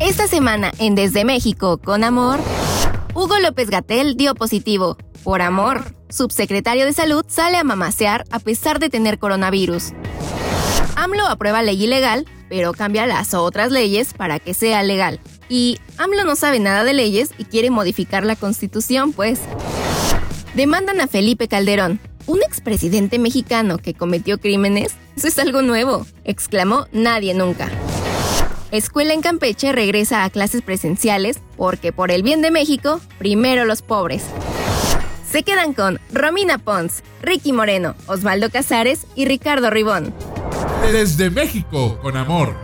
Esta semana en Desde México con Amor, Hugo López Gatel dio positivo. Por amor, subsecretario de Salud sale a mamasear a pesar de tener coronavirus. AMLO aprueba ley ilegal, pero cambia las otras leyes para que sea legal. Y AMLO no sabe nada de leyes y quiere modificar la constitución, pues. Demandan a Felipe Calderón, un expresidente mexicano que cometió crímenes. Eso es algo nuevo, exclamó Nadie Nunca. Escuela en Campeche regresa a clases presenciales porque por el bien de México, primero los pobres. Se quedan con Romina Pons, Ricky Moreno, Osvaldo Casares y Ricardo Ribón. Desde México con amor.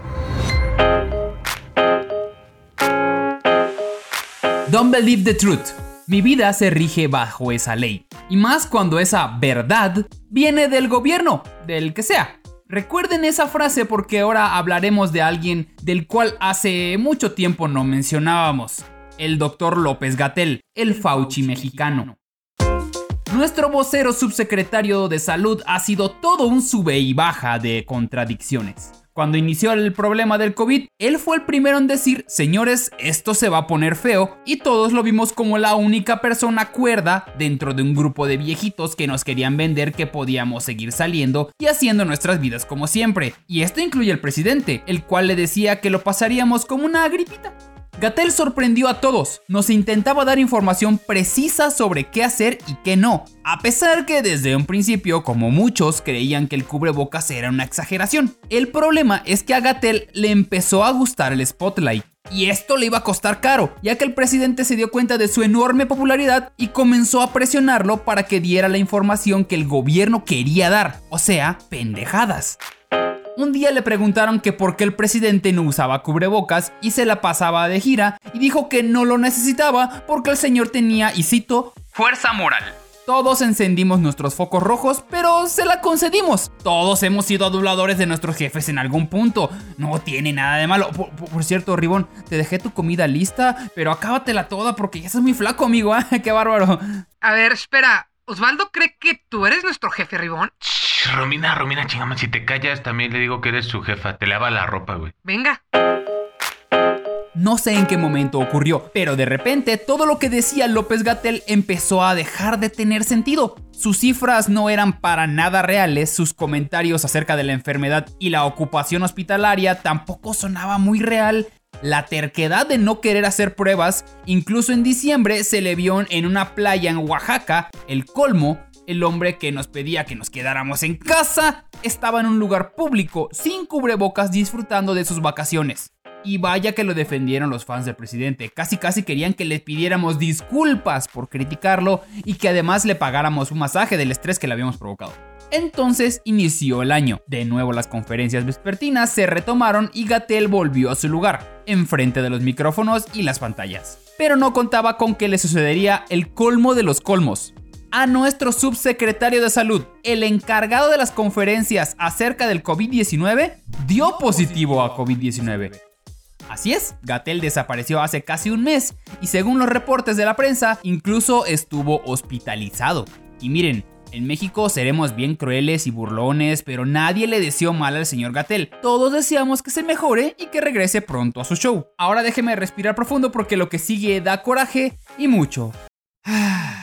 Don't believe the truth. Mi vida se rige bajo esa ley. Y más cuando esa verdad viene del gobierno, del que sea. Recuerden esa frase porque ahora hablaremos de alguien del cual hace mucho tiempo no mencionábamos, el doctor López Gatel, el Fauci mexicano. Nuestro vocero subsecretario de salud ha sido todo un sube y baja de contradicciones. Cuando inició el problema del COVID, él fue el primero en decir, señores, esto se va a poner feo, y todos lo vimos como la única persona cuerda dentro de un grupo de viejitos que nos querían vender que podíamos seguir saliendo y haciendo nuestras vidas como siempre. Y esto incluye al presidente, el cual le decía que lo pasaríamos como una gripita. Gatel sorprendió a todos, nos intentaba dar información precisa sobre qué hacer y qué no, a pesar que desde un principio, como muchos, creían que el cubrebocas era una exageración. El problema es que a Gatel le empezó a gustar el spotlight. Y esto le iba a costar caro, ya que el presidente se dio cuenta de su enorme popularidad y comenzó a presionarlo para que diera la información que el gobierno quería dar, o sea, pendejadas. Un día le preguntaron que por qué el presidente no usaba cubrebocas y se la pasaba de gira y dijo que no lo necesitaba porque el señor tenía, y cito, fuerza moral. Todos encendimos nuestros focos rojos, pero se la concedimos. Todos hemos sido aduladores de nuestros jefes en algún punto. No tiene nada de malo. Por, cierto, Ribón, te dejé tu comida lista, pero acábatela toda porque ya estás muy flaco, amigo. ¿eh? ¡Qué bárbaro! A ver, espera. ¿Osvaldo cree que tú eres nuestro jefe, Ribón? Romina, Romina, chingama, si te callas también le digo que eres su jefa. Te lava la ropa, güey. Venga. No sé en qué momento ocurrió, pero de repente todo lo que decía López Gatel empezó a dejar de tener sentido. Sus cifras no eran para nada reales, sus comentarios acerca de la enfermedad y la ocupación hospitalaria tampoco sonaba muy real. La terquedad de no querer hacer pruebas, incluso en diciembre se le vio en una playa en Oaxaca, el colmo, el hombre que nos pedía que nos quedáramos en casa, estaba en un lugar público, sin cubrebocas, disfrutando de sus vacaciones. Y vaya que lo defendieron los fans del presidente. Casi casi querían que le pidiéramos disculpas por criticarlo y que además le pagáramos un masaje del estrés que le habíamos provocado. Entonces inició el año. De nuevo las conferencias vespertinas se retomaron y Gatel volvió a su lugar, enfrente de los micrófonos y las pantallas. Pero no contaba con que le sucedería el colmo de los colmos. A nuestro subsecretario de salud, el encargado de las conferencias acerca del COVID-19, dio positivo a COVID-19. Así es, Gatel desapareció hace casi un mes y según los reportes de la prensa, incluso estuvo hospitalizado. Y miren, en México seremos bien crueles y burlones, pero nadie le deseó mal al señor Gatel. Todos deseamos que se mejore y que regrese pronto a su show. Ahora déjeme respirar profundo porque lo que sigue da coraje y mucho.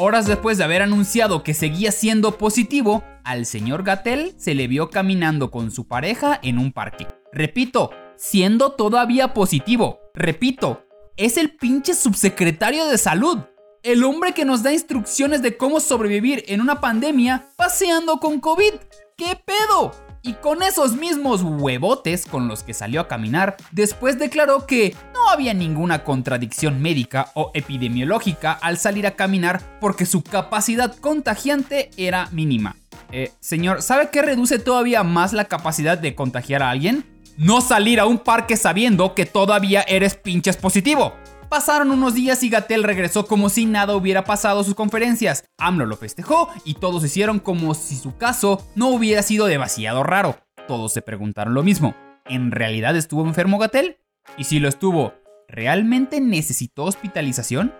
Horas después de haber anunciado que seguía siendo positivo, al señor Gatel se le vio caminando con su pareja en un parque. Repito, siendo todavía positivo. Repito, es el pinche subsecretario de salud. El hombre que nos da instrucciones de cómo sobrevivir en una pandemia paseando con COVID. ¿Qué pedo? Y con esos mismos huevotes con los que salió a caminar, después declaró que no había ninguna contradicción médica o epidemiológica al salir a caminar porque su capacidad contagiante era mínima. Eh, señor, ¿sabe qué reduce todavía más la capacidad de contagiar a alguien? No salir a un parque sabiendo que todavía eres pinches positivo. Pasaron unos días y Gatel regresó como si nada hubiera pasado a sus conferencias. AMLO lo festejó y todos hicieron como si su caso no hubiera sido demasiado raro. Todos se preguntaron lo mismo. ¿En realidad estuvo enfermo Gatel? Y si lo estuvo, ¿realmente necesitó hospitalización?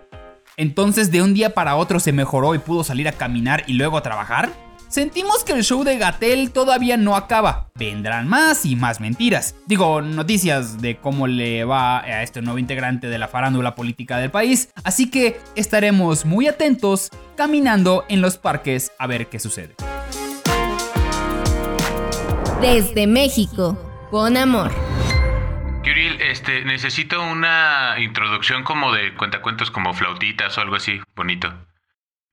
Entonces de un día para otro se mejoró y pudo salir a caminar y luego a trabajar? Sentimos que el show de Gatel todavía no acaba. Vendrán más y más mentiras. Digo, noticias de cómo le va a este nuevo integrante de la farándula política del país. Así que estaremos muy atentos caminando en los parques a ver qué sucede. Desde México, con amor. Yuril, este, necesito una introducción como de cuentacuentos como flautitas o algo así, bonito.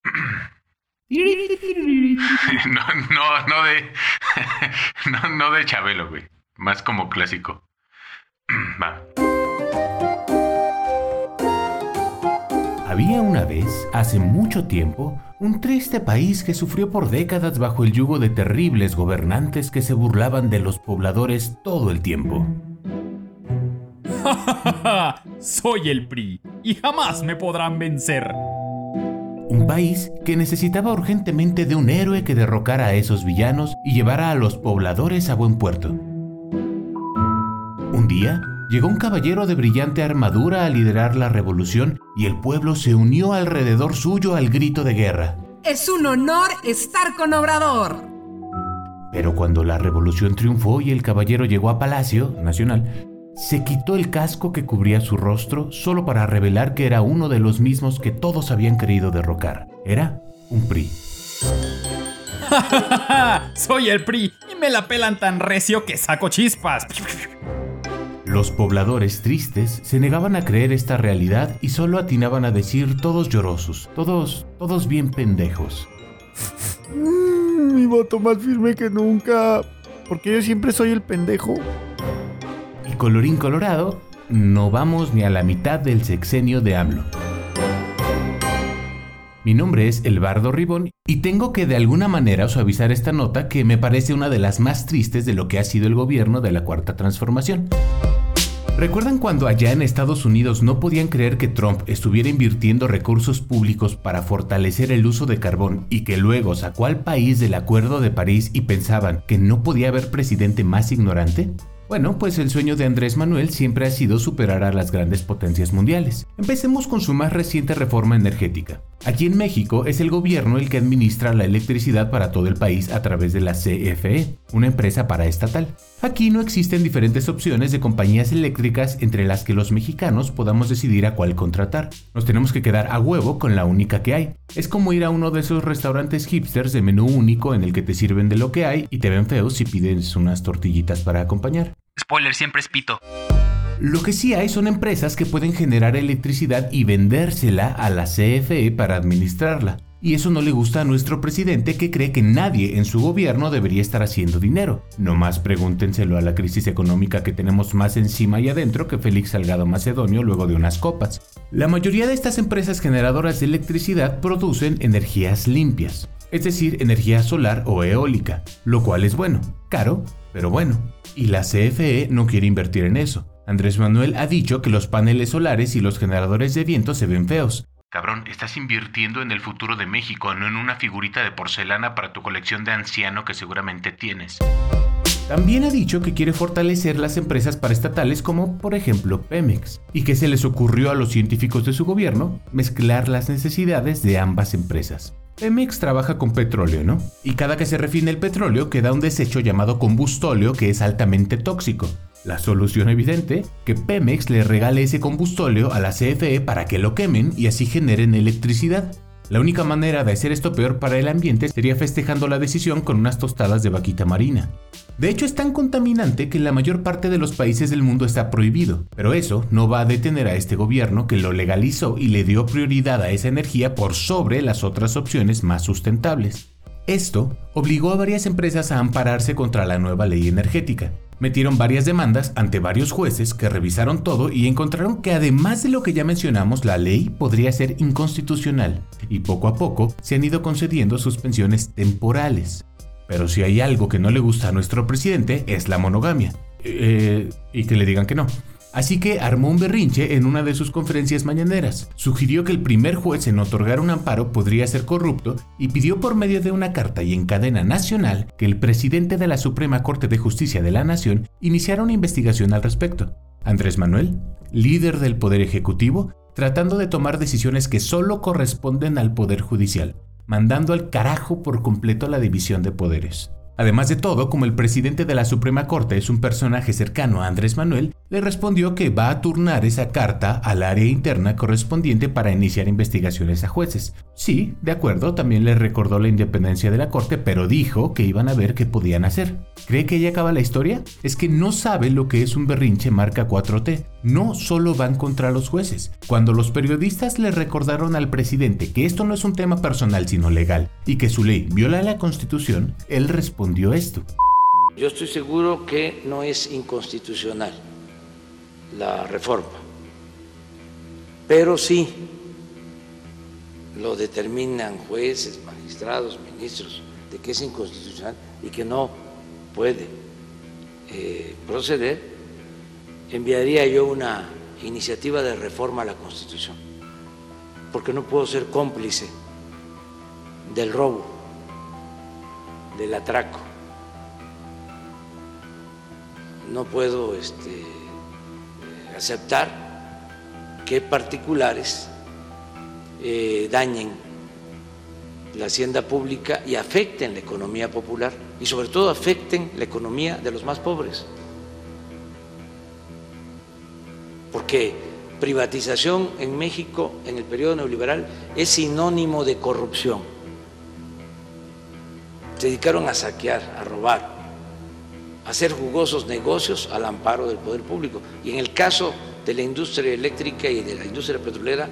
no, no, no de. no, no de Chabelo, güey. Más como clásico. Va. Había una vez, hace mucho tiempo, un triste país que sufrió por décadas bajo el yugo de terribles gobernantes que se burlaban de los pobladores todo el tiempo. Soy el PRI y jamás me podrán vencer. Un país que necesitaba urgentemente de un héroe que derrocara a esos villanos y llevara a los pobladores a buen puerto. Un día, llegó un caballero de brillante armadura a liderar la revolución y el pueblo se unió alrededor suyo al grito de guerra. Es un honor estar con Obrador. Pero cuando la revolución triunfó y el caballero llegó a Palacio Nacional, se quitó el casco que cubría su rostro solo para revelar que era uno de los mismos que todos habían querido derrocar. Era un PRI. Soy el PRI y me la pelan tan recio que saco chispas. Los pobladores tristes se negaban a creer esta realidad y solo atinaban a decir todos llorosos, todos, todos bien pendejos. Mm, mi voto más firme que nunca, porque yo siempre soy el pendejo. Colorín colorado, no vamos ni a la mitad del sexenio de AMLO. Mi nombre es Elbardo Ribón y tengo que de alguna manera suavizar esta nota que me parece una de las más tristes de lo que ha sido el gobierno de la Cuarta Transformación. ¿Recuerdan cuando allá en Estados Unidos no podían creer que Trump estuviera invirtiendo recursos públicos para fortalecer el uso de carbón y que luego sacó al país del Acuerdo de París y pensaban que no podía haber presidente más ignorante? Bueno, pues el sueño de Andrés Manuel siempre ha sido superar a las grandes potencias mundiales. Empecemos con su más reciente reforma energética. Aquí en México es el gobierno el que administra la electricidad para todo el país a través de la CFE, una empresa paraestatal. Aquí no existen diferentes opciones de compañías eléctricas entre las que los mexicanos podamos decidir a cuál contratar. Nos tenemos que quedar a huevo con la única que hay. Es como ir a uno de esos restaurantes hipsters de menú único en el que te sirven de lo que hay y te ven feos si pides unas tortillitas para acompañar. Spoiler, siempre es pito. Lo que sí hay son empresas que pueden generar electricidad y vendérsela a la CFE para administrarla. Y eso no le gusta a nuestro presidente que cree que nadie en su gobierno debería estar haciendo dinero. No más pregúntenselo a la crisis económica que tenemos más encima y adentro que Félix Salgado Macedonio luego de unas copas. La mayoría de estas empresas generadoras de electricidad producen energías limpias, es decir, energía solar o eólica, lo cual es bueno, caro, pero bueno. Y la CFE no quiere invertir en eso. Andrés Manuel ha dicho que los paneles solares y los generadores de viento se ven feos. Cabrón, estás invirtiendo en el futuro de México, no en una figurita de porcelana para tu colección de anciano que seguramente tienes. También ha dicho que quiere fortalecer las empresas paraestatales como, por ejemplo, Pemex, y que se les ocurrió a los científicos de su gobierno mezclar las necesidades de ambas empresas. Pemex trabaja con petróleo, ¿no? Y cada que se refine el petróleo queda un desecho llamado combustóleo que es altamente tóxico. La solución evidente, que Pemex le regale ese combustóleo a la CFE para que lo quemen y así generen electricidad. La única manera de hacer esto peor para el ambiente sería festejando la decisión con unas tostadas de vaquita marina. De hecho es tan contaminante que en la mayor parte de los países del mundo está prohibido, pero eso no va a detener a este gobierno que lo legalizó y le dio prioridad a esa energía por sobre las otras opciones más sustentables. Esto obligó a varias empresas a ampararse contra la nueva ley energética, Metieron varias demandas ante varios jueces que revisaron todo y encontraron que además de lo que ya mencionamos, la ley podría ser inconstitucional y poco a poco se han ido concediendo suspensiones temporales. Pero si hay algo que no le gusta a nuestro presidente es la monogamia. Eh, y que le digan que no. Así que armó un berrinche en una de sus conferencias mañaneras. Sugirió que el primer juez en otorgar un amparo podría ser corrupto y pidió por medio de una carta y en cadena nacional que el presidente de la Suprema Corte de Justicia de la Nación iniciara una investigación al respecto. Andrés Manuel, líder del Poder Ejecutivo, tratando de tomar decisiones que solo corresponden al Poder Judicial, mandando al carajo por completo la división de poderes. Además de todo, como el presidente de la Suprema Corte es un personaje cercano a Andrés Manuel, le respondió que va a turnar esa carta al área interna correspondiente para iniciar investigaciones a jueces. Sí, de acuerdo, también le recordó la independencia de la Corte, pero dijo que iban a ver qué podían hacer. ¿Cree que ya acaba la historia? Es que no sabe lo que es un berrinche marca 4T. No solo van contra los jueces. Cuando los periodistas le recordaron al presidente que esto no es un tema personal sino legal y que su ley viola la Constitución, él respondió esto. Yo estoy seguro que no es inconstitucional la reforma, pero sí lo determinan jueces, magistrados, ministros, de que es inconstitucional y que no puede eh, proceder, enviaría yo una iniciativa de reforma a la Constitución, porque no puedo ser cómplice del robo, del atraco. No puedo este, aceptar que particulares eh, dañen la hacienda pública y afecten la economía popular y sobre todo afecten la economía de los más pobres. Porque privatización en México en el periodo neoliberal es sinónimo de corrupción. Se dedicaron a saquear, a robar, a hacer jugosos negocios al amparo del poder público. Y en el caso de la industria eléctrica y de la industria petrolera,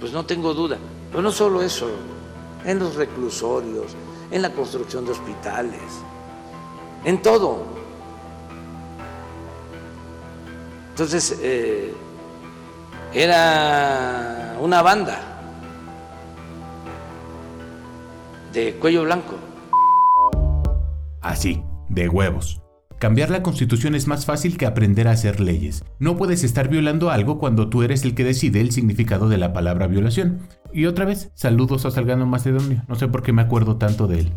pues no tengo duda. Pero no solo eso, en los reclusorios, en la construcción de hospitales, en todo. Entonces, eh, era una banda de cuello blanco. Así, de huevos. Cambiar la constitución es más fácil que aprender a hacer leyes. No puedes estar violando algo cuando tú eres el que decide el significado de la palabra violación. Y otra vez, saludos a Salgado Macedonio. No sé por qué me acuerdo tanto de él.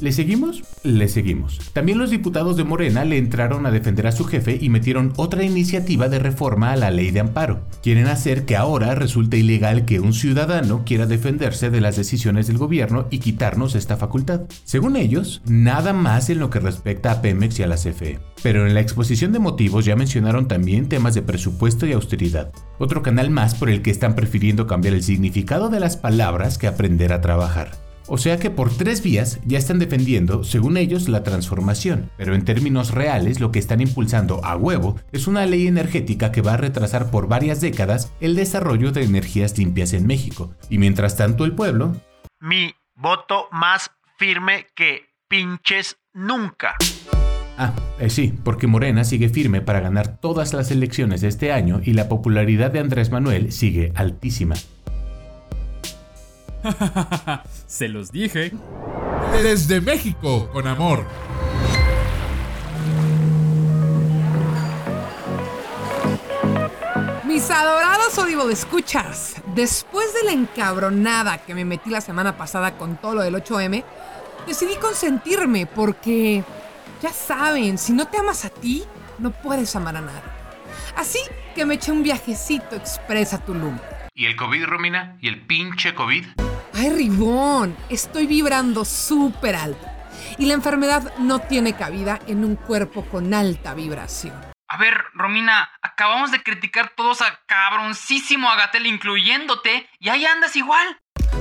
¿Le seguimos? Le seguimos. También los diputados de Morena le entraron a defender a su jefe y metieron otra iniciativa de reforma a la ley de amparo. Quieren hacer que ahora resulte ilegal que un ciudadano quiera defenderse de las decisiones del gobierno y quitarnos esta facultad. Según ellos, nada más en lo que respecta a Pemex y a la CFE. Pero en la exposición de motivos ya mencionaron también temas de presupuesto y austeridad. Otro canal más por el que están prefiriendo cambiar el significado de las palabras que aprender a trabajar. O sea que por tres vías ya están defendiendo, según ellos, la transformación, pero en términos reales lo que están impulsando a huevo es una ley energética que va a retrasar por varias décadas el desarrollo de energías limpias en México. Y mientras tanto el pueblo... Mi voto más firme que pinches nunca. Ah, eh, sí, porque Morena sigue firme para ganar todas las elecciones de este año y la popularidad de Andrés Manuel sigue altísima. Se los dije. Desde México, con amor. Mis adorados Odivo de escuchas, después de la encabronada que me metí la semana pasada con todo lo del 8M, decidí consentirme porque, ya saben, si no te amas a ti, no puedes amar a nadie. Así que me eché un viajecito express a Tulum. ¿Y el COVID, Romina? ¿Y el pinche COVID? Ay, Ribón, estoy vibrando súper alto. Y la enfermedad no tiene cabida en un cuerpo con alta vibración. A ver, Romina, acabamos de criticar todos a cabroncísimo Agatel, incluyéndote, y ahí andas igual.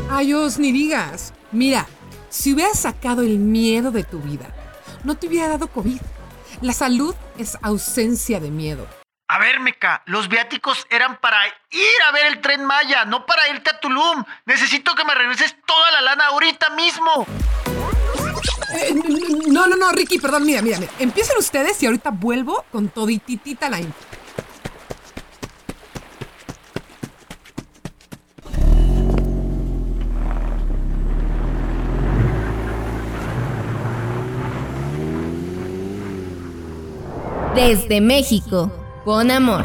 Ay, ni digas. Mira, si hubieras sacado el miedo de tu vida, no te hubiera dado COVID. La salud es ausencia de miedo. A ver, Meca, los viáticos eran para ir a ver el tren Maya, no para irte a Tulum. Necesito que me regreses toda la lana ahorita mismo. Eh, no, no, no, Ricky, perdón, mira, mira, mira. Empiecen ustedes y ahorita vuelvo con todititita la info. Desde México con amor.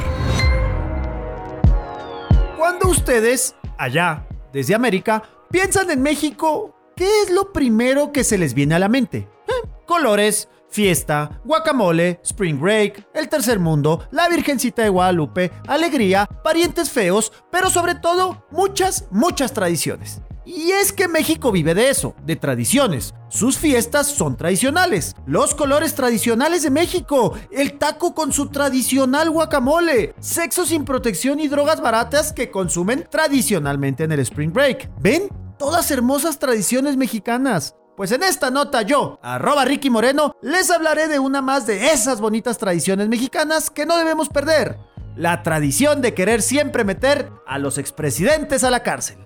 Cuando ustedes, allá, desde América, piensan en México, ¿qué es lo primero que se les viene a la mente? Eh, colores, fiesta, guacamole, spring break, el tercer mundo, la Virgencita de Guadalupe, alegría, parientes feos, pero sobre todo muchas, muchas tradiciones. Y es que México vive de eso, de tradiciones. Sus fiestas son tradicionales. Los colores tradicionales de México. El taco con su tradicional guacamole. Sexo sin protección y drogas baratas que consumen tradicionalmente en el Spring Break. ¿Ven? Todas hermosas tradiciones mexicanas. Pues en esta nota yo, arroba Ricky Moreno, les hablaré de una más de esas bonitas tradiciones mexicanas que no debemos perder. La tradición de querer siempre meter a los expresidentes a la cárcel.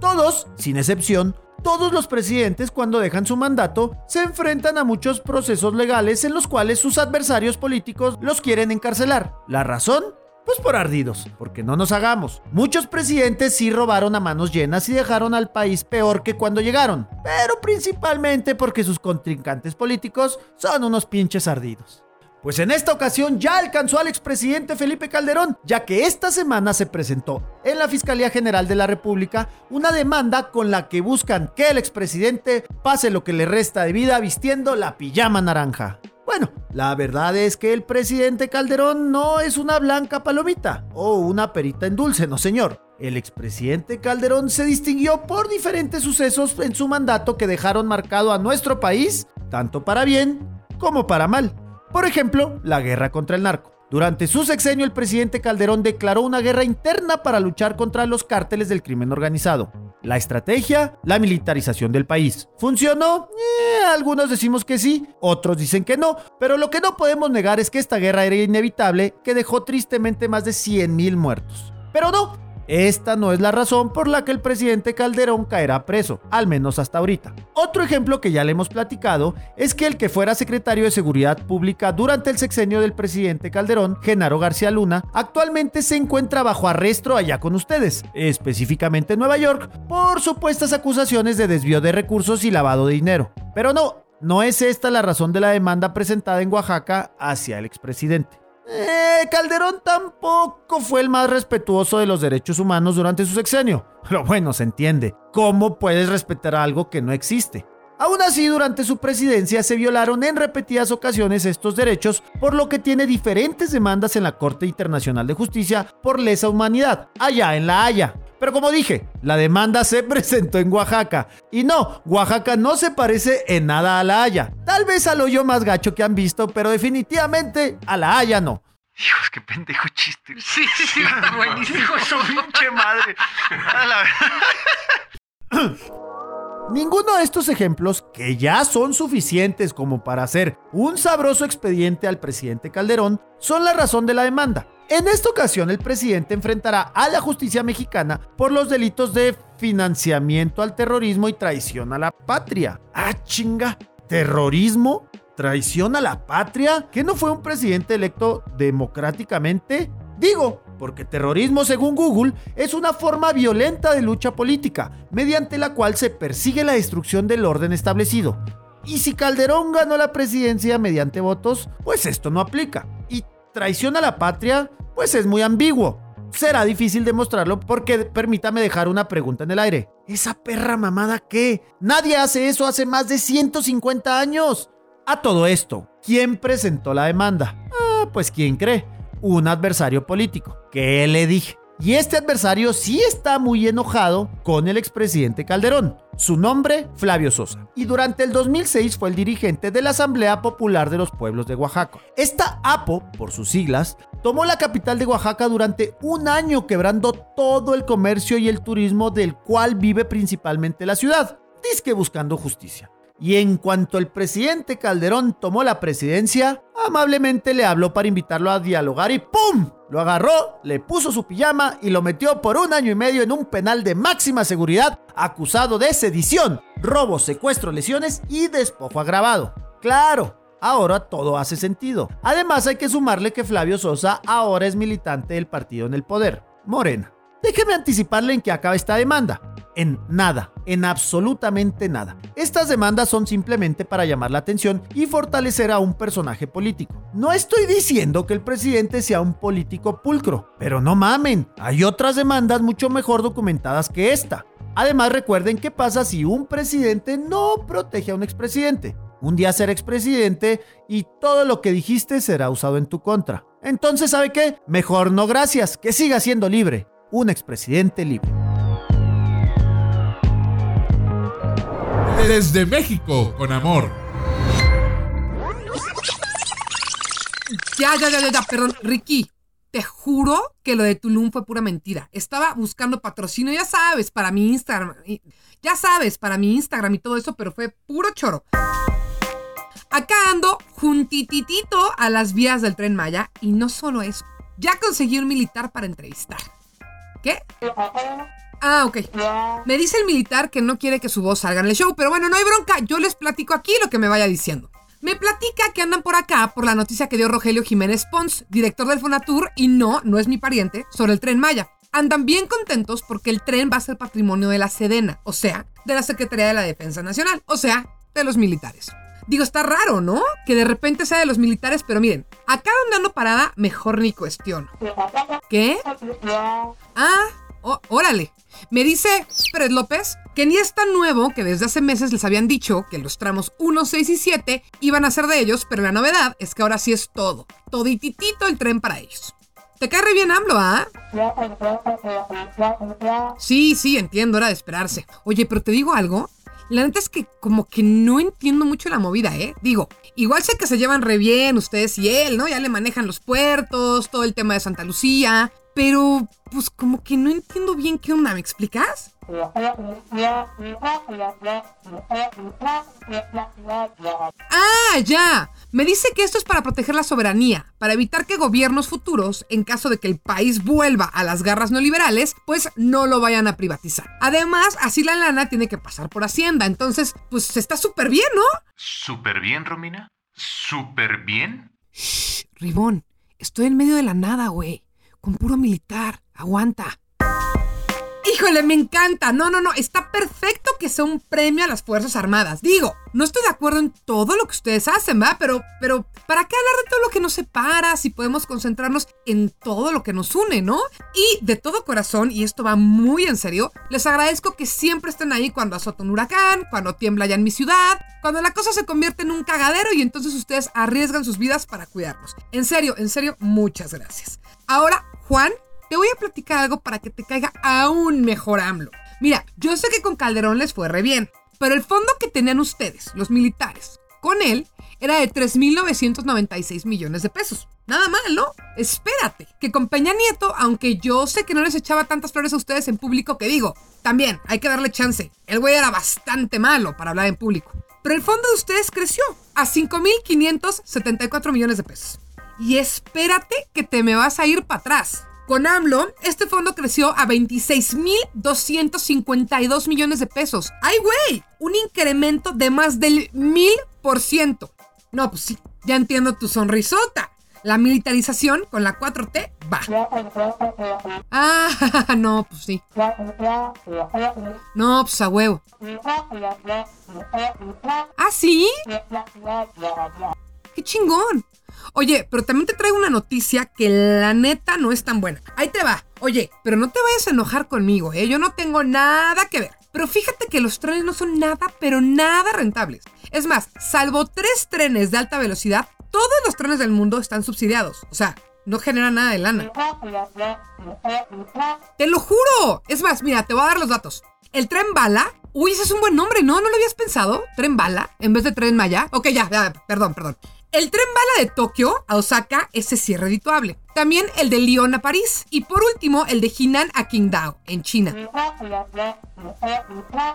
Todos, sin excepción, todos los presidentes cuando dejan su mandato se enfrentan a muchos procesos legales en los cuales sus adversarios políticos los quieren encarcelar. ¿La razón? Pues por ardidos, porque no nos hagamos. Muchos presidentes sí robaron a manos llenas y dejaron al país peor que cuando llegaron, pero principalmente porque sus contrincantes políticos son unos pinches ardidos. Pues en esta ocasión ya alcanzó al expresidente Felipe Calderón, ya que esta semana se presentó en la Fiscalía General de la República una demanda con la que buscan que el expresidente pase lo que le resta de vida vistiendo la pijama naranja. Bueno, la verdad es que el presidente Calderón no es una blanca palomita o una perita en dulce, no señor. El expresidente Calderón se distinguió por diferentes sucesos en su mandato que dejaron marcado a nuestro país, tanto para bien como para mal. Por ejemplo, la guerra contra el narco. Durante su sexenio, el presidente Calderón declaró una guerra interna para luchar contra los cárteles del crimen organizado. La estrategia, la militarización del país. ¿Funcionó? Eh, algunos decimos que sí, otros dicen que no, pero lo que no podemos negar es que esta guerra era inevitable, que dejó tristemente más de 100.000 muertos. Pero no, esta no es la razón por la que el presidente Calderón caerá preso, al menos hasta ahorita. Otro ejemplo que ya le hemos platicado es que el que fuera secretario de Seguridad Pública durante el sexenio del presidente Calderón, Genaro García Luna, actualmente se encuentra bajo arresto allá con ustedes, específicamente en Nueva York, por supuestas acusaciones de desvío de recursos y lavado de dinero. Pero no, no es esta la razón de la demanda presentada en Oaxaca hacia el expresidente. Eh, Calderón tampoco fue el más respetuoso de los derechos humanos durante su sexenio. Pero bueno, se entiende. ¿Cómo puedes respetar algo que no existe? Aún así, durante su presidencia se violaron en repetidas ocasiones estos derechos, por lo que tiene diferentes demandas en la Corte Internacional de Justicia por lesa humanidad, allá en La Haya. Pero como dije, la demanda se presentó en Oaxaca. Y no, Oaxaca no se parece en nada a La Haya. Tal vez al hoyo más gacho que han visto, pero definitivamente a La Haya no. Hijos, qué pendejo chiste. Sí, sí, sí, buenísimo. Hijo de su pinche madre. A la- Ninguno de estos ejemplos, que ya son suficientes como para hacer un sabroso expediente al presidente Calderón, son la razón de la demanda. En esta ocasión, el presidente enfrentará a la justicia mexicana por los delitos de financiamiento al terrorismo y traición a la patria. Ah, chinga. ¿Terrorismo? ¿Traición a la patria? ¿Que no fue un presidente electo democráticamente? Digo, porque terrorismo, según Google, es una forma violenta de lucha política, mediante la cual se persigue la destrucción del orden establecido. Y si Calderón ganó la presidencia mediante votos, pues esto no aplica. Y traición a la patria, pues es muy ambiguo. Será difícil demostrarlo porque permítame dejar una pregunta en el aire. ¿Esa perra mamada qué? Nadie hace eso hace más de 150 años. A todo esto, ¿quién presentó la demanda? Ah, pues ¿quién cree? Un adversario político. ¿Qué le dije? Y este adversario sí está muy enojado con el expresidente Calderón. Su nombre, Flavio Sosa. Y durante el 2006 fue el dirigente de la Asamblea Popular de los Pueblos de Oaxaca. Esta APO, por sus siglas, tomó la capital de Oaxaca durante un año quebrando todo el comercio y el turismo del cual vive principalmente la ciudad. Disque buscando justicia. Y en cuanto el presidente Calderón tomó la presidencia, amablemente le habló para invitarlo a dialogar y ¡pum! Lo agarró, le puso su pijama y lo metió por un año y medio en un penal de máxima seguridad acusado de sedición, robo, secuestro, lesiones y despojo agravado. Claro, ahora todo hace sentido. Además hay que sumarle que Flavio Sosa ahora es militante del partido en el poder, Morena. Déjeme anticiparle en que acaba esta demanda. En nada, en absolutamente nada. Estas demandas son simplemente para llamar la atención y fortalecer a un personaje político. No estoy diciendo que el presidente sea un político pulcro, pero no mamen, hay otras demandas mucho mejor documentadas que esta. Además recuerden qué pasa si un presidente no protege a un expresidente. Un día ser expresidente y todo lo que dijiste será usado en tu contra. Entonces, ¿sabe qué? Mejor no gracias, que siga siendo libre. Un expresidente libre. Desde México, con amor. Ya, ya, ya, ya, perdón, Ricky. Te juro que lo de Tulum fue pura mentira. Estaba buscando patrocinio, ya sabes, para mi Instagram. Ya sabes, para mi Instagram y todo eso, pero fue puro choro. Acá ando juntititito a las vías del tren Maya y no solo eso. Ya conseguí un militar para entrevistar. ¿Qué? Ah, ok. Me dice el militar que no quiere que su voz salga en el show, pero bueno, no hay bronca. Yo les platico aquí lo que me vaya diciendo. Me platica que andan por acá por la noticia que dio Rogelio Jiménez Pons, director del Fonatur, y no, no es mi pariente, sobre el tren Maya. Andan bien contentos porque el tren va a ser patrimonio de la Sedena, o sea, de la Secretaría de la Defensa Nacional, o sea, de los militares. Digo, está raro, ¿no? Que de repente sea de los militares, pero miren, acá donde ando parada, mejor ni cuestiono. ¿Qué? Ah, ó- órale. Me dice Pérez López que ni es tan nuevo que desde hace meses les habían dicho que los tramos 1, 6 y 7 iban a ser de ellos, pero la novedad es que ahora sí es todo. Todititito el tren para ellos. ¿Te cae re bien AMLO, ah? Sí, sí, entiendo, era de esperarse. Oye, pero te digo algo. La neta es que como que no entiendo mucho la movida, ¿eh? Digo, igual sé que se llevan re bien ustedes y él, ¿no? Ya le manejan los puertos, todo el tema de Santa Lucía, pero pues como que no entiendo bien qué onda, ¿me explicas? Ah, ya. Me dice que esto es para proteger la soberanía, para evitar que gobiernos futuros, en caso de que el país vuelva a las garras neoliberales, pues no lo vayan a privatizar. Además, así la lana tiene que pasar por Hacienda, entonces, pues está súper bien, ¿no? ¿Súper bien, Romina? ¿Súper bien? Ribón, estoy en medio de la nada, güey. Con puro militar. Aguanta. Híjole, me encanta. No, no, no. Está perfecto que sea un premio a las Fuerzas Armadas. Digo, no estoy de acuerdo en todo lo que ustedes hacen, ¿verdad? Pero, pero, ¿para qué hablar de todo lo que nos separa si podemos concentrarnos en todo lo que nos une, ¿no? Y de todo corazón, y esto va muy en serio, les agradezco que siempre estén ahí cuando azota un huracán, cuando tiembla ya en mi ciudad, cuando la cosa se convierte en un cagadero y entonces ustedes arriesgan sus vidas para cuidarnos. En serio, en serio, muchas gracias. Ahora, Juan, te voy a platicar algo para que te caiga aún mejor AMLO. Mira, yo sé que con Calderón les fue re bien, pero el fondo que tenían ustedes, los militares, con él, era de 3.996 millones de pesos. Nada mal, ¿no? Espérate, que con Peña Nieto, aunque yo sé que no les echaba tantas flores a ustedes en público que digo, también hay que darle chance. El güey era bastante malo para hablar en público. Pero el fondo de ustedes creció a 5.574 millones de pesos. Y espérate que te me vas a ir para atrás. Con AMLO, este fondo creció a 26.252 millones de pesos. ¡Ay, güey! Un incremento de más del mil por ciento. No, pues sí, ya entiendo tu sonrisota. La militarización con la 4T va. Ah, no, pues sí. No, pues a huevo. ¿Ah, sí? ¡Qué chingón! Oye, pero también te traigo una noticia que la neta no es tan buena. Ahí te va. Oye, pero no te vayas a enojar conmigo, ¿eh? Yo no tengo nada que ver. Pero fíjate que los trenes no son nada, pero nada rentables. Es más, salvo tres trenes de alta velocidad, todos los trenes del mundo están subsidiados. O sea, no generan nada de lana. ¡Te lo juro! Es más, mira, te voy a dar los datos. El tren bala. Uy, ese es un buen nombre, ¿no? ¿No lo habías pensado? ¿Tren bala? En vez de tren Maya. Ok, ya, ya, perdón, perdón. El tren bala de Tokio a Osaka, ese sí es redituable. También el de Lyon a París. Y por último, el de Jinan a Qingdao, en China.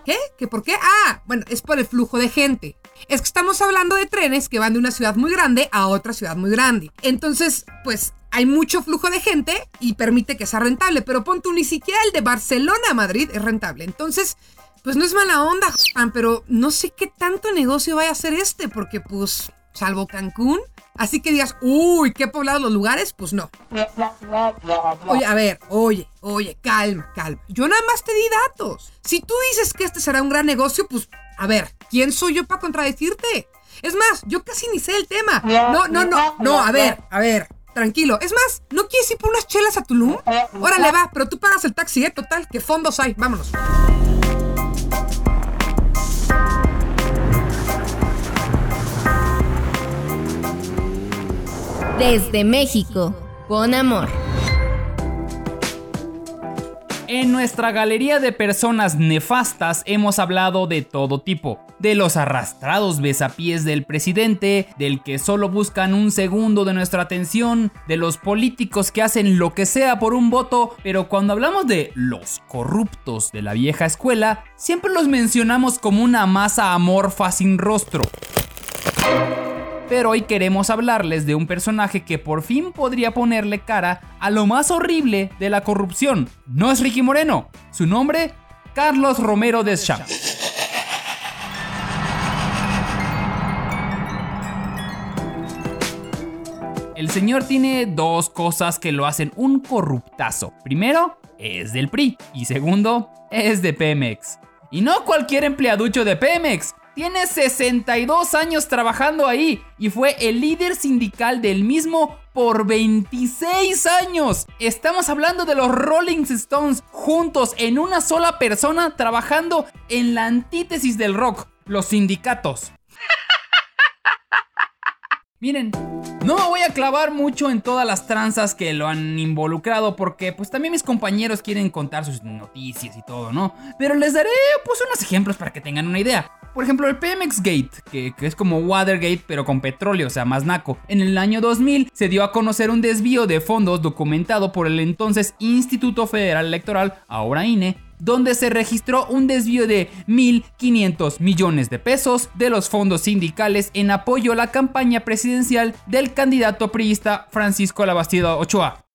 ¿Qué? ¿Qué por qué? Ah, bueno, es por el flujo de gente. Es que estamos hablando de trenes que van de una ciudad muy grande a otra ciudad muy grande. Entonces, pues hay mucho flujo de gente y permite que sea rentable. Pero pon tú, ni siquiera el de Barcelona a Madrid es rentable. Entonces, pues no es mala onda, pero no sé qué tanto negocio vaya a ser este, porque pues, salvo Cancún, Así que digas, uy, qué poblados los lugares, pues no. Oye, a ver, oye, oye, calma, calma. Yo nada más te di datos. Si tú dices que este será un gran negocio, pues, a ver, ¿quién soy yo para contradecirte? Es más, yo casi ni sé el tema. No, no, no, no, a ver, a ver, tranquilo. Es más, ¿no quieres ir por unas chelas a Tulum? Órale, va, pero tú pagas el taxi, ¿eh? Total, ¿qué fondos hay? Vámonos. Desde México, con amor. En nuestra galería de personas nefastas hemos hablado de todo tipo. De los arrastrados besapiés del presidente, del que solo buscan un segundo de nuestra atención, de los políticos que hacen lo que sea por un voto, pero cuando hablamos de los corruptos de la vieja escuela, siempre los mencionamos como una masa amorfa sin rostro. Pero hoy queremos hablarles de un personaje que por fin podría ponerle cara a lo más horrible de la corrupción. No es Ricky Moreno, su nombre, Carlos Romero Deschamps. El señor tiene dos cosas que lo hacen un corruptazo. Primero, es del PRI y segundo, es de Pemex. Y no cualquier empleaducho de Pemex, tiene 62 años trabajando ahí y fue el líder sindical del mismo por 26 años. Estamos hablando de los Rolling Stones juntos en una sola persona trabajando en la antítesis del rock, los sindicatos. Miren, no me voy a clavar mucho en todas las tranzas que lo han involucrado porque pues también mis compañeros quieren contar sus noticias y todo, ¿no? Pero les daré pues unos ejemplos para que tengan una idea. Por ejemplo, el Pemex Gate, que, que, es como Watergate pero con petróleo, o sea, más naco. En el año 2000 se dio a conocer un desvío de fondos documentado por el entonces Instituto Federal Electoral, ahora INE, donde se registró un desvío de 1.500 millones de pesos de los fondos sindicales en apoyo a la campaña presidencial del candidato priista Francisco Labastida Ochoa.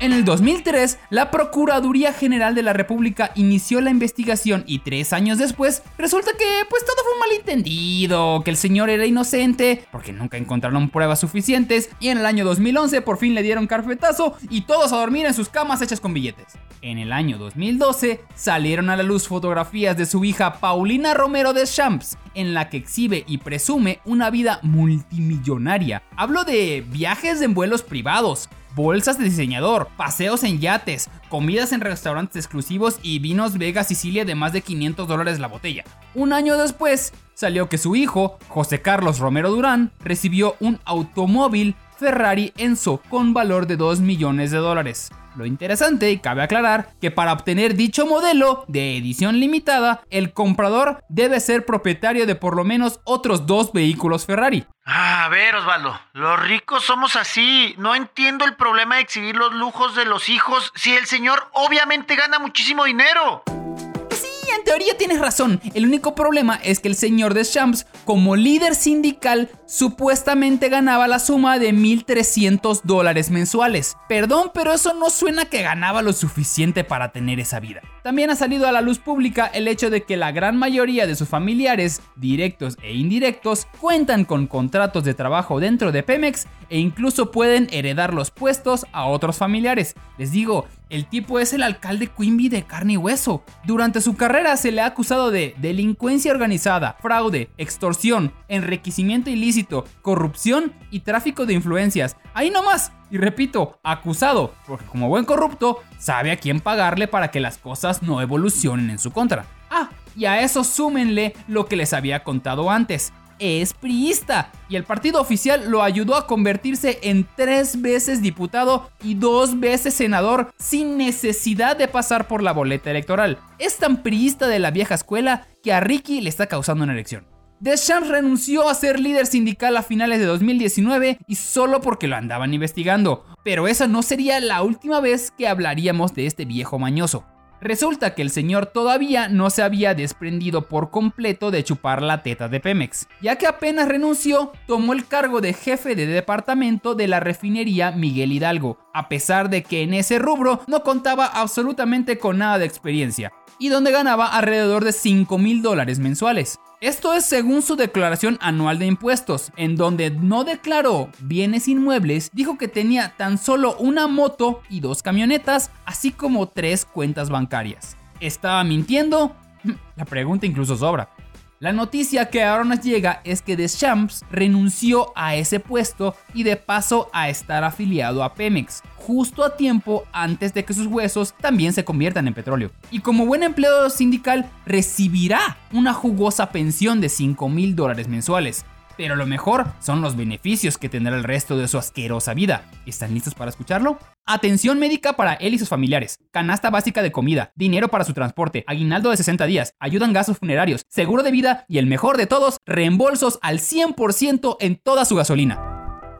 En el 2003, la Procuraduría General de la República inició la investigación y tres años después resulta que pues todo fue un malentendido, que el señor era inocente porque nunca encontraron pruebas suficientes y en el año 2011 por fin le dieron carpetazo y todos a dormir en sus camas hechas con billetes. En el año 2012 salieron a la luz fotografías de su hija Paulina Romero de Champs, en la que exhibe y presume una vida multimillonaria. Hablo de viajes en vuelos privados, bolsas de diseñador, paseos en yates, comidas en restaurantes exclusivos y vinos Vega Sicilia de más de 500 dólares la botella. Un año después, salió que su hijo, José Carlos Romero Durán, recibió un automóvil Ferrari Enzo con valor de 2 millones de dólares. Lo interesante, y cabe aclarar, que para obtener dicho modelo de edición limitada, el comprador debe ser propietario de por lo menos otros dos vehículos Ferrari. A ver, Osvaldo, los ricos somos así. No entiendo el problema de exhibir los lujos de los hijos si el señor obviamente gana muchísimo dinero. En teoría tienes razón. El único problema es que el señor Deschamps, como líder sindical, supuestamente ganaba la suma de 1.300 dólares mensuales. Perdón, pero eso no suena que ganaba lo suficiente para tener esa vida. También ha salido a la luz pública el hecho de que la gran mayoría de sus familiares, directos e indirectos, cuentan con contratos de trabajo dentro de Pemex e incluso pueden heredar los puestos a otros familiares. Les digo, el tipo es el alcalde Quimby de carne y hueso. Durante su carrera se le ha acusado de delincuencia organizada, fraude, extorsión, enriquecimiento ilícito, corrupción y tráfico de influencias. Ahí nomás. Y repito, acusado, porque como buen corrupto, sabe a quién pagarle para que las cosas no evolucionen en su contra. Ah, y a eso súmenle lo que les había contado antes es priista y el partido oficial lo ayudó a convertirse en tres veces diputado y dos veces senador sin necesidad de pasar por la boleta electoral. Es tan priista de la vieja escuela que a Ricky le está causando una elección. Deschamps renunció a ser líder sindical a finales de 2019 y solo porque lo andaban investigando. Pero esa no sería la última vez que hablaríamos de este viejo mañoso. Resulta que el señor todavía no se había desprendido por completo de chupar la teta de Pemex, ya que apenas renunció, tomó el cargo de jefe de departamento de la refinería Miguel Hidalgo, a pesar de que en ese rubro no contaba absolutamente con nada de experiencia, y donde ganaba alrededor de 5 mil dólares mensuales. Esto es según su declaración anual de impuestos, en donde no declaró bienes inmuebles, dijo que tenía tan solo una moto y dos camionetas, así como tres cuentas bancarias. ¿Estaba mintiendo? La pregunta incluso sobra. La noticia que ahora nos llega es que Deschamps renunció a ese puesto y de paso a estar afiliado a Pemex, justo a tiempo antes de que sus huesos también se conviertan en petróleo. Y como buen empleado sindical recibirá una jugosa pensión de 5 mil dólares mensuales, pero lo mejor son los beneficios que tendrá el resto de su asquerosa vida. ¿Están listos para escucharlo? Atención médica para él y sus familiares, canasta básica de comida, dinero para su transporte, aguinaldo de 60 días, ayuda en gastos funerarios, seguro de vida y el mejor de todos, reembolsos al 100% en toda su gasolina.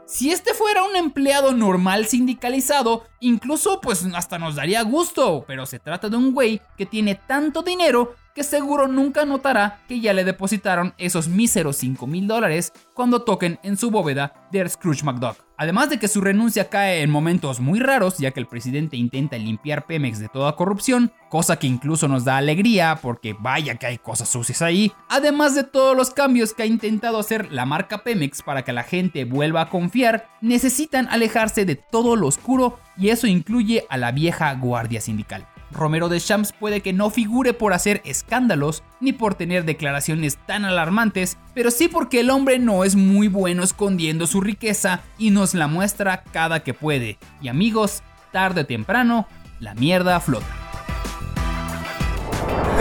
Si este fuera un empleado normal sindicalizado, incluso pues hasta nos daría gusto, pero se trata de un güey que tiene tanto dinero que seguro nunca notará que ya le depositaron esos míseros 5 mil dólares cuando toquen en su bóveda de Scrooge McDuck. Además de que su renuncia cae en momentos muy raros, ya que el presidente intenta limpiar Pemex de toda corrupción, cosa que incluso nos da alegría porque vaya que hay cosas sucias ahí, además de todos los cambios que ha intentado hacer la marca Pemex para que la gente vuelva a confiar, necesitan alejarse de todo lo oscuro y eso incluye a la vieja guardia sindical. Romero de Champs puede que no figure por hacer escándalos ni por tener declaraciones tan alarmantes, pero sí porque el hombre no es muy bueno escondiendo su riqueza y nos la muestra cada que puede. Y amigos, tarde o temprano, la mierda flota.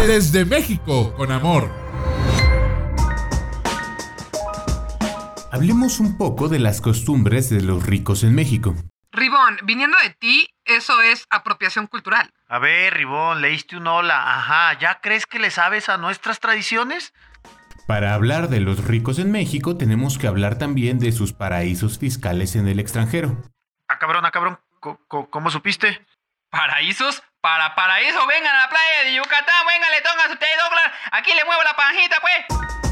Desde México, con amor. Hablemos un poco de las costumbres de los ricos en México. Ribón, viniendo de ti, eso es apropiación cultural. A ver, Ribón, leíste un hola. Ajá, ¿ya crees que le sabes a nuestras tradiciones? Para hablar de los ricos en México, tenemos que hablar también de sus paraísos fiscales en el extranjero. Ah, cabrón, ah, cabrón. ¿Cómo, supiste? ¿Paraísos? Para paraíso, vengan a la playa de Yucatán, vengan, le tocan su dólar. Aquí le muevo la panjita, pues.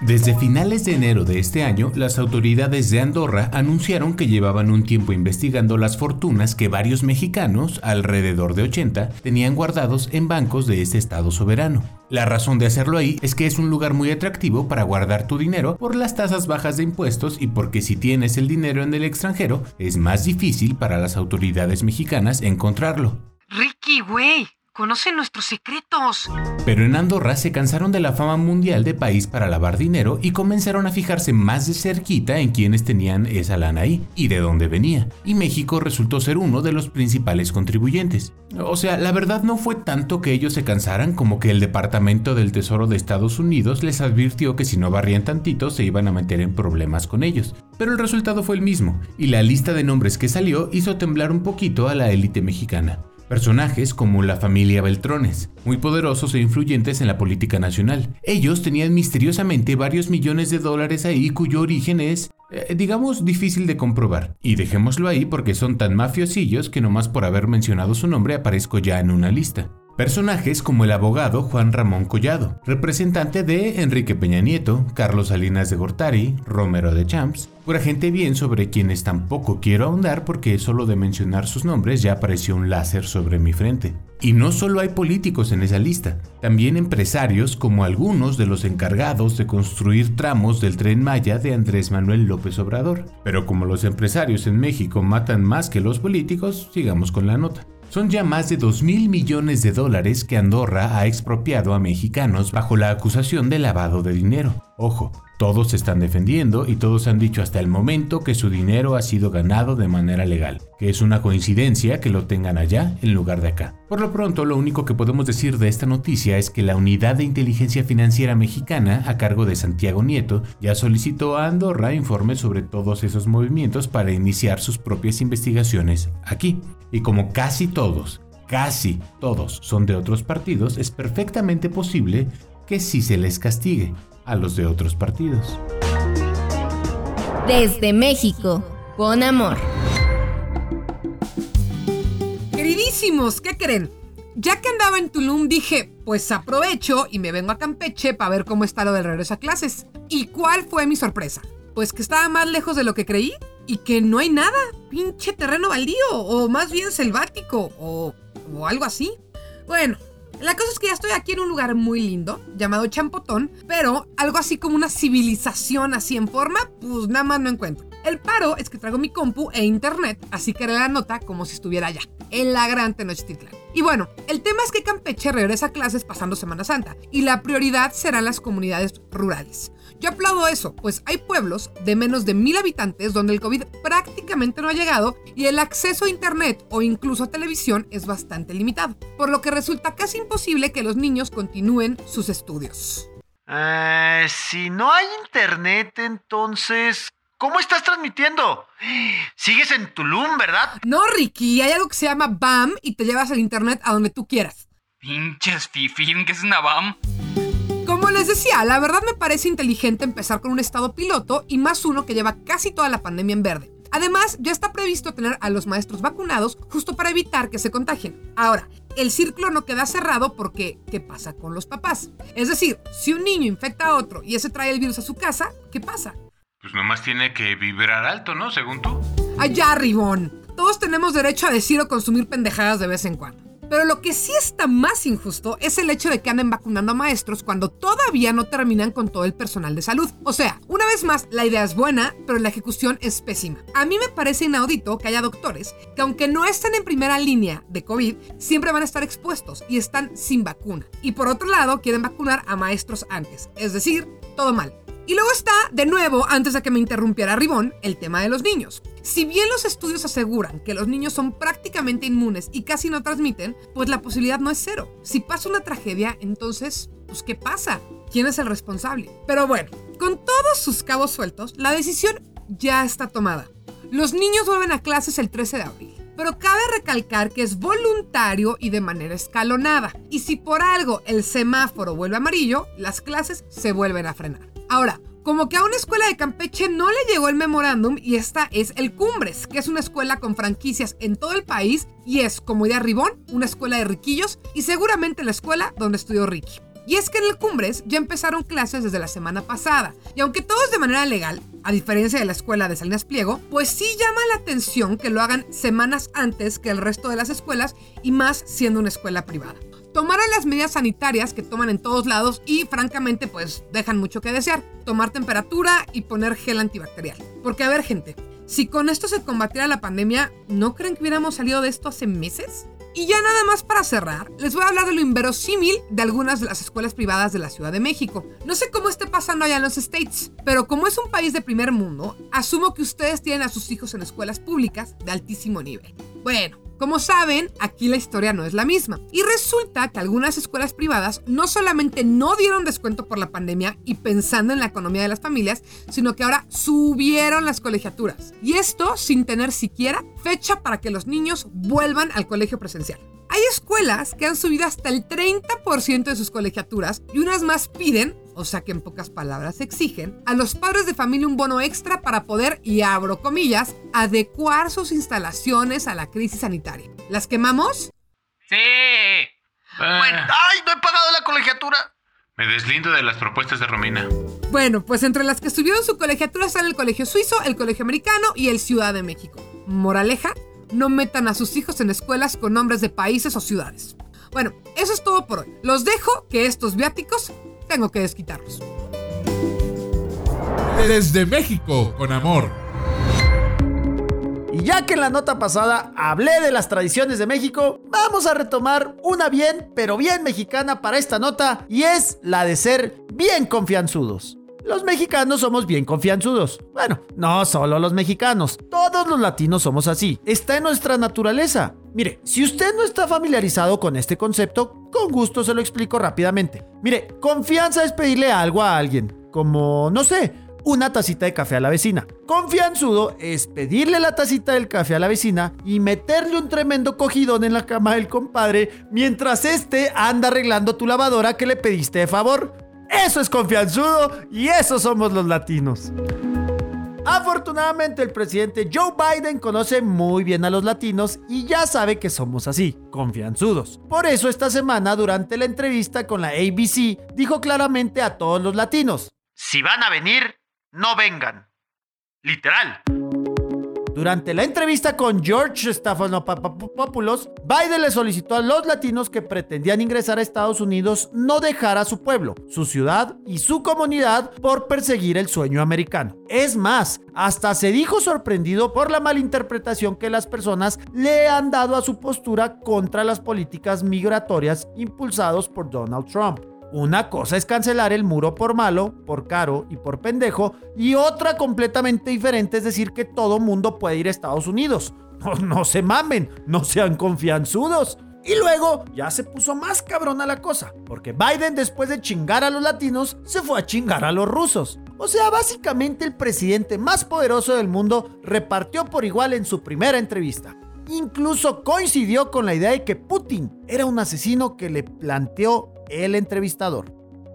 Desde finales de enero de este año, las autoridades de Andorra anunciaron que llevaban un tiempo investigando las fortunas que varios mexicanos, alrededor de 80, tenían guardados en bancos de este estado soberano. La razón de hacerlo ahí es que es un lugar muy atractivo para guardar tu dinero por las tasas bajas de impuestos y porque si tienes el dinero en el extranjero, es más difícil para las autoridades mexicanas encontrarlo. Ricky, güey, Conoce nuestros secretos. Pero en Andorra se cansaron de la fama mundial de país para lavar dinero y comenzaron a fijarse más de cerquita en quienes tenían esa lana ahí y de dónde venía. Y México resultó ser uno de los principales contribuyentes. O sea, la verdad no fue tanto que ellos se cansaran como que el Departamento del Tesoro de Estados Unidos les advirtió que si no barrían tantito se iban a meter en problemas con ellos. Pero el resultado fue el mismo, y la lista de nombres que salió hizo temblar un poquito a la élite mexicana. Personajes como la familia Beltrones, muy poderosos e influyentes en la política nacional. Ellos tenían misteriosamente varios millones de dólares ahí cuyo origen es, eh, digamos, difícil de comprobar. Y dejémoslo ahí porque son tan mafiosillos que nomás por haber mencionado su nombre aparezco ya en una lista. Personajes como el abogado Juan Ramón Collado, representante de Enrique Peña Nieto, Carlos Salinas de Gortari, Romero de Champs, pura gente bien sobre quienes tampoco quiero ahondar porque solo de mencionar sus nombres ya apareció un láser sobre mi frente. Y no solo hay políticos en esa lista, también empresarios como algunos de los encargados de construir tramos del tren Maya de Andrés Manuel López Obrador. Pero como los empresarios en México matan más que los políticos, sigamos con la nota. Son ya más de 2 mil millones de dólares que Andorra ha expropiado a mexicanos bajo la acusación de lavado de dinero. Ojo, todos se están defendiendo y todos han dicho hasta el momento que su dinero ha sido ganado de manera legal, que es una coincidencia que lo tengan allá en lugar de acá. Por lo pronto, lo único que podemos decir de esta noticia es que la Unidad de Inteligencia Financiera Mexicana, a cargo de Santiago Nieto, ya solicitó a Andorra informes sobre todos esos movimientos para iniciar sus propias investigaciones aquí. Y como casi todos, casi todos son de otros partidos, es perfectamente posible que sí se les castigue a los de otros partidos. Desde México, con amor. Queridísimos, ¿qué creen? Ya que andaba en Tulum dije, pues aprovecho y me vengo a Campeche para ver cómo está lo del regreso a clases. ¿Y cuál fue mi sorpresa? Pues que estaba más lejos de lo que creí y que no hay nada. Pinche terreno baldío, o más bien selvático, o, o algo así. Bueno, La cosa es que ya estoy aquí en un lugar muy lindo, llamado Champotón, pero algo así como una civilización así en forma, pues nada más no encuentro. El paro es que traigo mi compu e internet, así que haré la nota como si estuviera allá, en la gran Tenochtitlán. Y bueno, el tema es que Campeche regresa a clases pasando Semana Santa, y la prioridad serán las comunidades rurales. Yo aplaudo eso, pues hay pueblos de menos de mil habitantes donde el COVID prácticamente no ha llegado y el acceso a internet o incluso a televisión es bastante limitado, por lo que resulta casi imposible que los niños continúen sus estudios. Eh, si no hay internet, entonces, ¿cómo estás transmitiendo? Sigues en Tulum, ¿verdad? No, Ricky, hay algo que se llama BAM y te llevas el internet a donde tú quieras. Pinches fifi, ¿qué es una BAM? Como les decía, la verdad me parece inteligente empezar con un estado piloto y más uno que lleva casi toda la pandemia en verde. Además, ya está previsto tener a los maestros vacunados justo para evitar que se contagien. Ahora, el círculo no queda cerrado porque ¿qué pasa con los papás? Es decir, si un niño infecta a otro y ese trae el virus a su casa, ¿qué pasa? Pues nomás tiene que vibrar alto, ¿no? Según tú. Allá, Ribón. Todos tenemos derecho a decir o consumir pendejadas de vez en cuando. Pero lo que sí está más injusto es el hecho de que anden vacunando a maestros cuando todavía no terminan con todo el personal de salud. O sea, una vez más, la idea es buena, pero la ejecución es pésima. A mí me parece inaudito que haya doctores que aunque no estén en primera línea de COVID, siempre van a estar expuestos y están sin vacuna. Y por otro lado, quieren vacunar a maestros antes. Es decir, todo mal. Y luego está, de nuevo, antes de que me interrumpiera Ribón, el tema de los niños. Si bien los estudios aseguran que los niños son prácticamente inmunes y casi no transmiten, pues la posibilidad no es cero. Si pasa una tragedia, entonces, pues ¿qué pasa? ¿Quién es el responsable? Pero bueno, con todos sus cabos sueltos, la decisión ya está tomada. Los niños vuelven a clases el 13 de abril. Pero cabe recalcar que es voluntario y de manera escalonada. Y si por algo el semáforo vuelve amarillo, las clases se vuelven a frenar. Ahora, como que a una escuela de Campeche no le llegó el memorándum y esta es el Cumbres, que es una escuela con franquicias en todo el país y es, como idea Ribón, una escuela de riquillos y seguramente la escuela donde estudió Ricky. Y es que en el Cumbres ya empezaron clases desde la semana pasada. Y aunque todo es de manera legal, a diferencia de la escuela de Salinas Pliego, pues sí llama la atención que lo hagan semanas antes que el resto de las escuelas y más siendo una escuela privada tomaron las medidas sanitarias que toman en todos lados y francamente pues dejan mucho que desear. Tomar temperatura y poner gel antibacterial. Porque a ver gente, si con esto se combatiera la pandemia, ¿no creen que hubiéramos salido de esto hace meses? Y ya nada más para cerrar, les voy a hablar de lo inverosímil de algunas de las escuelas privadas de la Ciudad de México. No sé cómo esté pasando allá en los States, pero como es un país de primer mundo, asumo que ustedes tienen a sus hijos en escuelas públicas de altísimo nivel. Bueno, como saben, aquí la historia no es la misma. Y resulta que algunas escuelas privadas no solamente no dieron descuento por la pandemia y pensando en la economía de las familias, sino que ahora subieron las colegiaturas. Y esto sin tener siquiera fecha para que los niños vuelvan al colegio presencial. Hay escuelas que han subido hasta el 30% de sus colegiaturas y unas más piden, o sea que en pocas palabras exigen, a los padres de familia un bono extra para poder, y abro comillas, adecuar sus instalaciones a la crisis sanitaria. ¿Las quemamos? Sí. Bueno, ¡ay! No he pagado la colegiatura. Me deslindo de las propuestas de Romina. Bueno, pues entre las que subieron su colegiatura están el Colegio Suizo, el Colegio Americano y el Ciudad de México. Moraleja, no metan a sus hijos en escuelas con nombres de países o ciudades. Bueno, eso es todo por hoy. Los dejo que estos viáticos tengo que desquitarlos. Desde México, con amor. Y ya que en la nota pasada hablé de las tradiciones de México, vamos a retomar una bien, pero bien mexicana para esta nota, y es la de ser bien confianzudos. Los mexicanos somos bien confianzudos. Bueno, no solo los mexicanos, todos los latinos somos así. Está en nuestra naturaleza. Mire, si usted no está familiarizado con este concepto, con gusto se lo explico rápidamente. Mire, confianza es pedirle algo a alguien, como, no sé, una tacita de café a la vecina. Confianzudo es pedirle la tacita del café a la vecina y meterle un tremendo cogidón en la cama del compadre mientras este anda arreglando tu lavadora que le pediste de favor. Eso es confianzudo y eso somos los latinos. Afortunadamente el presidente Joe Biden conoce muy bien a los latinos y ya sabe que somos así, confianzudos. Por eso esta semana durante la entrevista con la ABC dijo claramente a todos los latinos. Si van a venir, no vengan. Literal. Durante la entrevista con George Stephanopoulos, Biden le solicitó a los latinos que pretendían ingresar a Estados Unidos no dejar a su pueblo, su ciudad y su comunidad por perseguir el sueño americano. Es más, hasta se dijo sorprendido por la malinterpretación que las personas le han dado a su postura contra las políticas migratorias impulsados por Donald Trump. Una cosa es cancelar el muro por malo, por caro y por pendejo, y otra completamente diferente es decir que todo mundo puede ir a Estados Unidos. No, no se mamen, no sean confianzudos. Y luego ya se puso más cabrona la cosa, porque Biden después de chingar a los latinos, se fue a chingar a los rusos. O sea, básicamente el presidente más poderoso del mundo repartió por igual en su primera entrevista. Incluso coincidió con la idea de que Putin era un asesino que le planteó el entrevistador.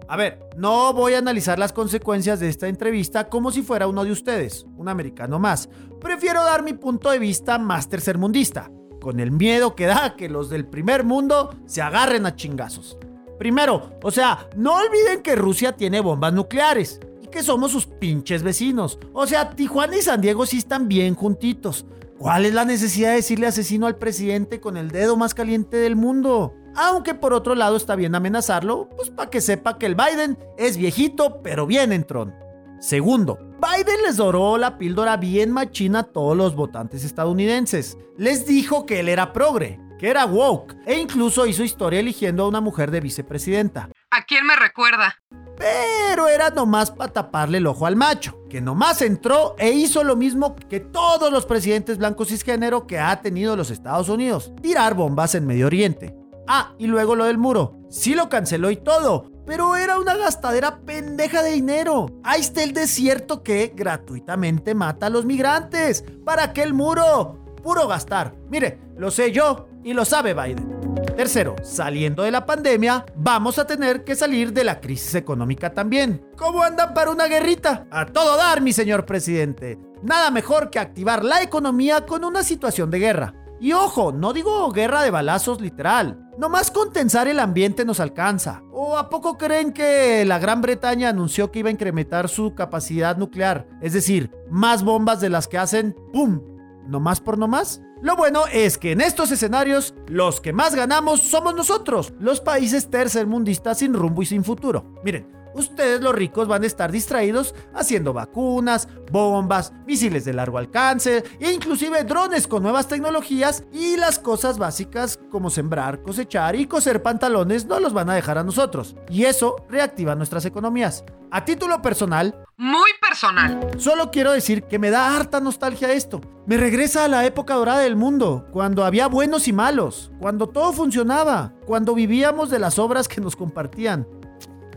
A ver, no voy a analizar las consecuencias de esta entrevista como si fuera uno de ustedes, un americano más. Prefiero dar mi punto de vista más tercermundista, con el miedo que da que los del primer mundo se agarren a chingazos. Primero, o sea, no olviden que Rusia tiene bombas nucleares y que somos sus pinches vecinos. O sea, Tijuana y San Diego sí están bien juntitos. ¿Cuál es la necesidad de decirle asesino al presidente con el dedo más caliente del mundo? Aunque por otro lado está bien amenazarlo, pues para que sepa que el Biden es viejito, pero bien entrón. Segundo, Biden les doró la píldora bien machina a todos los votantes estadounidenses. Les dijo que él era progre, que era woke, e incluso hizo historia eligiendo a una mujer de vicepresidenta. ¿A quién me recuerda? Pero era nomás para taparle el ojo al macho, que nomás entró e hizo lo mismo que todos los presidentes blancos cisgénero que ha tenido los Estados Unidos, tirar bombas en Medio Oriente. Ah, y luego lo del muro. Sí lo canceló y todo, pero era una gastadera pendeja de dinero. Ahí está el desierto que gratuitamente mata a los migrantes. ¿Para qué el muro? Puro gastar. Mire, lo sé yo y lo sabe Biden. Tercero, saliendo de la pandemia, vamos a tener que salir de la crisis económica también. ¿Cómo andan para una guerrita? A todo dar, mi señor presidente. Nada mejor que activar la economía con una situación de guerra. Y ojo, no digo guerra de balazos literal. Nomás con tensar el ambiente nos alcanza. ¿O a poco creen que la Gran Bretaña anunció que iba a incrementar su capacidad nuclear? Es decir, más bombas de las que hacen ¡pum! ¿No más por no más? Lo bueno es que en estos escenarios, los que más ganamos somos nosotros, los países tercermundistas sin rumbo y sin futuro. Miren, ustedes los ricos van a estar distraídos haciendo vacunas, bombas, misiles de largo alcance e inclusive drones con nuevas tecnologías y las cosas básicas como sembrar, cosechar y coser pantalones no los van a dejar a nosotros. Y eso reactiva nuestras economías. A título personal, muy personal. Solo quiero decir que me da harta nostalgia esto. Me regresa a la época dorada del mundo, cuando había buenos y malos, cuando todo funcionaba, cuando vivíamos de las obras que nos compartían.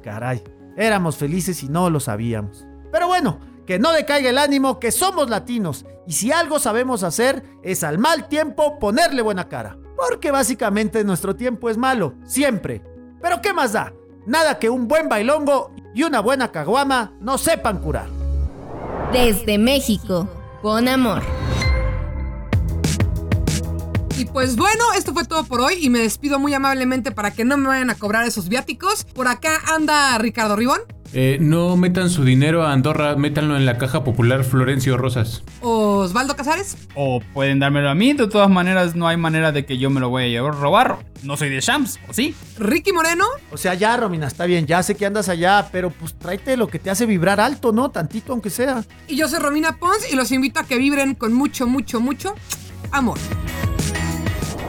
Caray, éramos felices y no lo sabíamos. Pero bueno, que no decaiga el ánimo, que somos latinos, y si algo sabemos hacer es al mal tiempo ponerle buena cara. Porque básicamente nuestro tiempo es malo, siempre. Pero ¿qué más da? Nada que un buen bailongo y una buena caguama no sepan curar. Desde México, con amor. Y pues bueno, esto fue todo por hoy y me despido muy amablemente para que no me vayan a cobrar esos viáticos. Por acá anda Ricardo Ribón. Eh, no metan su dinero a Andorra, métanlo en la caja popular Florencio Rosas. Osvaldo Casares. O pueden dármelo a mí, de todas maneras no hay manera de que yo me lo voy a llevar a robar. No soy de Shams, ¿o sí? Ricky Moreno. O sea, ya, Romina, está bien, ya sé que andas allá, pero pues tráete lo que te hace vibrar alto, ¿no? Tantito, aunque sea. Y yo soy Romina Pons y los invito a que vibren con mucho, mucho, mucho amor.